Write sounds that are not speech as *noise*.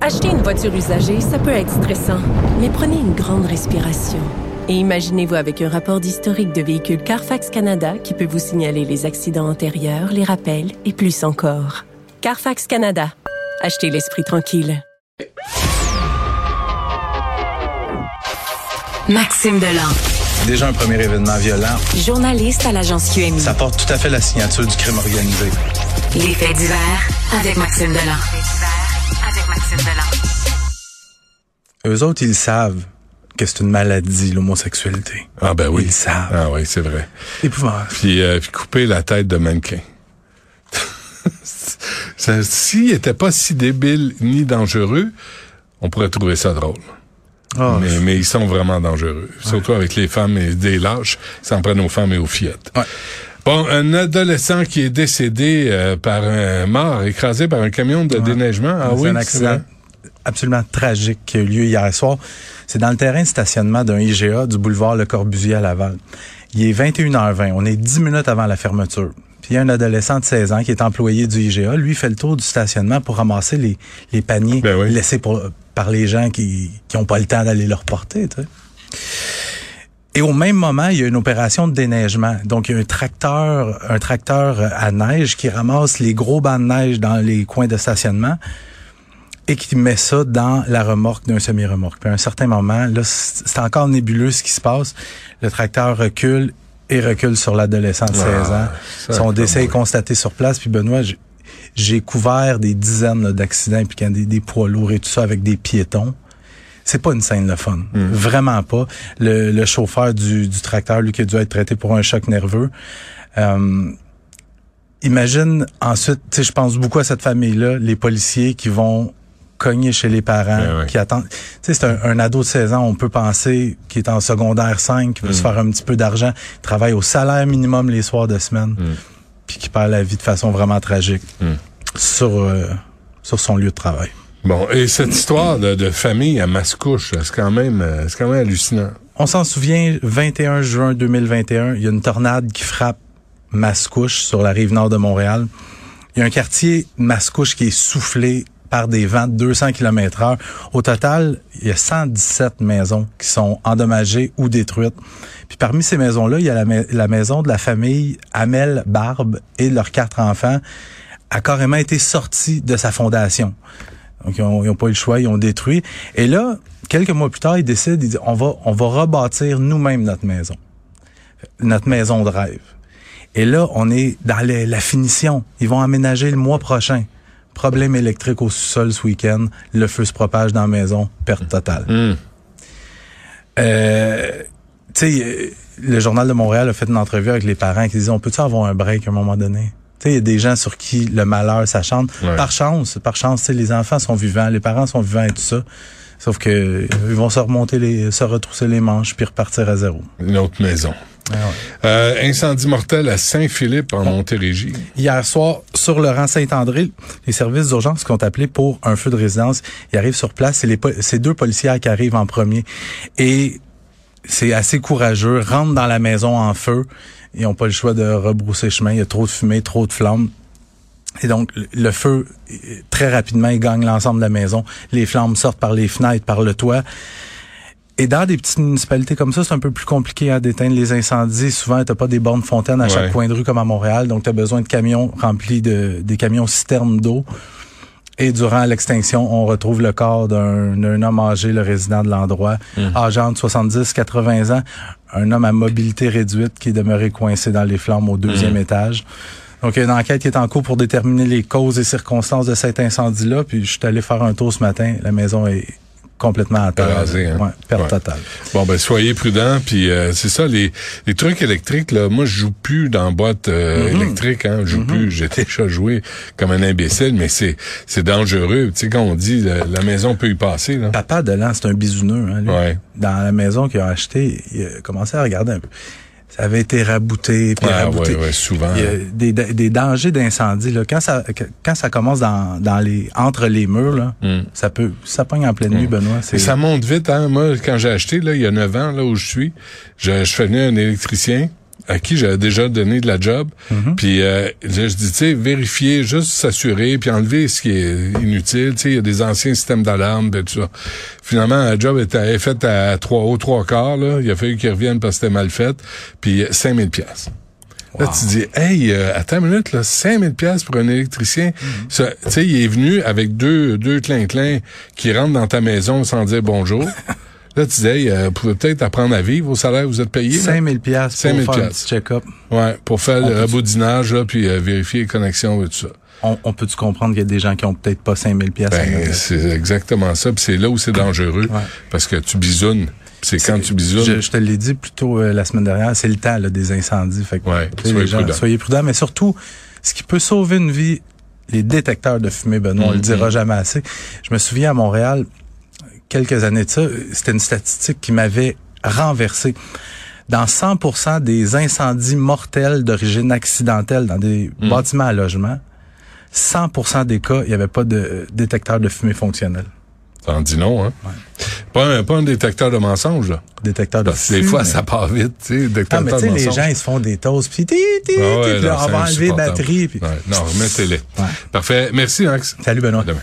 Acheter une voiture usagée, ça peut être stressant, mais prenez une grande respiration. Et imaginez-vous avec un rapport d'historique de véhicule Carfax Canada qui peut vous signaler les accidents antérieurs, les rappels et plus encore. Carfax Canada. Achetez l'esprit tranquille. Maxime Delan. Déjà un premier événement violent. Journaliste à l'agence QMI. Ça porte tout à fait la signature du crime organisé. Les faits divers avec Maxime Delan. Delan. Eux autres, ils savent que c'est une maladie, l'homosexualité. Ah ben oui. Ils savent. Ah oui, c'est vrai. Épouvantable. Puis, euh, puis couper la tête de mannequin. *laughs* S'il était pas si débile ni dangereux, on pourrait trouver ça drôle. Ah, mais, mais ils sont vraiment dangereux. Surtout avec les femmes et des lâches. Ils s'en prennent aux femmes et aux fillettes. Ouais. Bon, un adolescent qui est décédé euh, par un mort, écrasé par un camion de déneigement. Ah c'est oui, un accident absolument tragique qui a eu lieu hier soir. C'est dans le terrain de stationnement d'un IGA du boulevard Le Corbusier à Laval. Il est 21h20. On est 10 minutes avant la fermeture. Puis il y a un adolescent de 16 ans qui est employé du IGA. Lui fait le tour du stationnement pour ramasser les, les paniers Ben oui. laissés pour, par les gens qui n'ont pas le temps d'aller leur porter. tu sais. Et au même moment, il y a une opération de déneigement. Donc, il y a un tracteur, un tracteur à neige qui ramasse les gros bancs de neige dans les coins de stationnement et qui met ça dans la remorque d'un semi-remorque. Puis à un certain moment, là, c'est encore nébuleux ce qui se passe. Le tracteur recule et recule sur l'adolescent de 16 Ah, ans. Son décès est constaté sur place. Puis Benoît, j'ai- couvert des dizaines d'accidents puis des, des poids lourds et tout ça avec des piétons. C'est pas une scène le fun. Vraiment pas. Le, le chauffeur du, du tracteur, lui, qui a dû être traité pour un choc nerveux. Euh, imagine ensuite, tu sais, je pense beaucoup à cette famille-là, les policiers qui vont cogner chez les parents, ouais. qui attendent. Tu sais, c'est un, un ado de 16 ans, on peut penser, qui est en secondaire 5, qui veut se faire un petit peu d'argent, travaille au salaire minimum les soirs de semaine, puis qui perd la vie de façon vraiment tragique sur, euh, sur son lieu de travail. Bon, et cette histoire de, famille à Mascouche, c'est quand même, euh, c'est quand même hallucinant. On s'en souvient, 21 juin 2021, il y a une tornade qui frappe Mascouche sur la rive nord de Montréal. Il y a un quartier Mascouche qui est soufflé par des vents de 200 km heure. Au total, il y a 117 maisons qui sont endommagées ou détruites. Puis parmi ces maisons-là, il y a la, la maison de la famille Amel Barbe et leurs quatre enfants a carrément été sortie de sa fondation. Donc, ils ont, ils ont pas eu le choix, ils ont détruit. Et là, quelques mois plus tard, ils décident, ils disent, on va, on va rebâtir nous-mêmes notre maison. Notre maison de rêve. Et là, on est dans les- la finition. Ils vont aménager le mois prochain. Problème électrique au sous-sol ce week-end. Le feu se propage dans la maison. Perte totale. Hum. Euh, tu sais, le Journal de Montréal a fait une entrevue avec les parents qui disaient, on peut-tu avoir un break à un moment donné? Tu sais, il y a des gens sur qui le malheur. Ouais. Par chance, par chance, les enfants sont vivants, les parents sont vivants et tout ça. Sauf que euh, ils vont se remonter les, se retrousser les manches puis repartir à zéro. Une autre maison. Ah ouais. Euh, incendie mortel à Saint-Philippe en Montérégie. Hier soir, sur le rang Saint-André, les services d'urgence qui ont appelé pour un feu de résidence, ils arrivent sur place. C'est les c'est deux policiers qui arrivent en premier. Et c'est assez courageux, rentrent dans la maison en feu. Ils n'ont pas le choix de rebrousser chemin. Il y a trop de fumée, trop de flammes. Et donc, le- feu, très rapidement, il gagne l'ensemble de la maison. Les flammes sortent par les fenêtres, par le toit. Et dans des petites municipalités comme ça, c'est un peu plus compliqué à d'éteindre les incendies. Souvent, t'as pas des bornes fontaines à Ouais. chaque coin de rue comme à Montréal, donc tu as besoin de camions remplis de des camions citernes d'eau. Et durant l'extinction, on retrouve le corps d'un homme âgé, le résident de l'endroit, âgé entre 70-80 ans, un homme à mobilité réduite qui est demeuré coincé dans les flammes au deuxième étage. Donc, il y a une enquête qui est en cours pour déterminer les causes et circonstances de cet incendie-là. Puis, je suis allé faire un tour ce matin. La maison est complètement à terre. Hein? Ouais, perte Ouais. totale. Bon, ben soyez prudents. Puis euh, c'est ça, les, les trucs électriques, là, moi, je joue plus dans boîte euh, Mm-hmm. électrique. Hein, je joue plus. J'ai déjà joué comme un imbécile, mais c'est c'est dangereux. Tu sais, quand on dit la, la maison peut y passer, là. Papa de l'an, c'est un bisouneux. Hein, lui. Ouais. Dans la maison qu'il a acheté, il a commencé à regarder un peu. Ça avait été rabouté, puis Ah, rabouté. ouais, ouais, souvent. Il y a des, des dangers d'incendie. Là. Quand ça quand ça commence dans, dans les entre les murs, là, Mm. ça peut ça pogne en pleine nuit, Benoît. Et C'est ça monte vite, hein. Moi, quand j'ai acheté, là, il y a neuf ans, là, où je suis, je, je fais venir un électricien à qui j'avais déjà donné de la job. Puis euh, là, je dis, tu sais, vérifier, juste s'assurer, puis enlever ce qui est inutile. Tu sais, il y a des anciens systèmes d'alarme, ben, tout ça. Finalement, la job était faite à trois hauts, trois quarts. Là. Il a fallu qu'il revienne parce que c'était mal fait. Puis 5000 pièces. Là, tu dis, hey, euh, attends une minute, là, 5000 pièces pour un électricien. Ça, Tu sais, il est venu avec deux, deux clin-clin qui rentrent dans ta maison sans dire bonjour. *laughs* là, tu dis, hey, euh, vous pouvez peut-être apprendre à vivre au salaire que vous êtes payé. là? 5000 pièces pour 5000 faire un petit check-up. Ouais, pour faire On le là, puis euh, vérifier les connexions et tout ça. On, on peut-tu comprendre qu'il y a des gens qui ont peut-être pas 5000 pièces à Ben, mettre? c'est exactement ça. Puis c'est là où c'est dangereux. Ouais. Parce que tu bisounes. C'est quand tu bisounes. Je, je te l'ai dit plus tôt euh, la semaine dernière, c'est le temps là, des incendies. Fait que, Ouais, soyez gens, soyez prudents, mais surtout, ce qui peut sauver une vie, les détecteurs de fumée, Benoît, on le Mhm. dira jamais assez. Je me souviens à Montréal, quelques années de ça, c'était une statistique qui m'avait renversé. Dans 100% des incendies mortels d'origine accidentelle dans des Mhm. bâtiments à logement, 100% des cas, il n'y avait pas de détecteur de fumée fonctionnel. T'en dis non, hein? Pas, un, pas un détecteur de mensonges, là. Détecteur de Parce que des fumée. fois, ça part vite, tu sais, Ah, détecteur mais tu de les gens, ils se font des toasts, puis ti, ti, Ah ouais, puis là, non, on va enlever la insupportable. batterie. Puis... Ouais, non, remettez-les. Parfait. Merci, Max. Salut, Benoît. À demain.